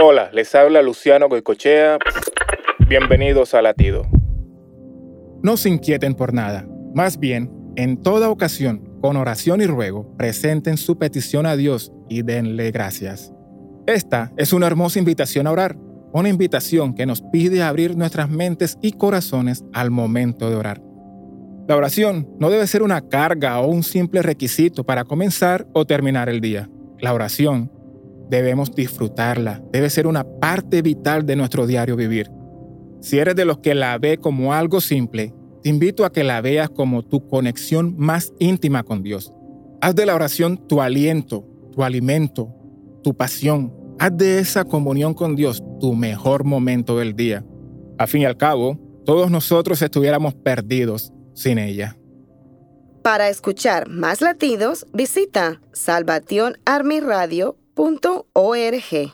Hola, les habla Luciano Goicochea. Bienvenidos a Latido. No se inquieten por nada. Más bien, en toda ocasión, con oración y ruego, presenten su petición a Dios y denle gracias. Esta es una hermosa invitación a orar, una invitación que nos pide abrir nuestras mentes y corazones al momento de orar. La oración no debe ser una carga o un simple requisito para comenzar o terminar el día. La oración debemos disfrutarla, debe ser una parte vital de nuestro diario vivir. Si eres de los que la ve como algo simple, te invito a que la veas como tu conexión más íntima con Dios. Haz de la oración tu aliento, tu alimento, tu pasión. Haz de esa comunión con Dios tu mejor momento del día. A fin y al cabo, todos nosotros estuviéramos perdidos sin ella. Para escuchar más latidos, visita salvationarmyradio.org.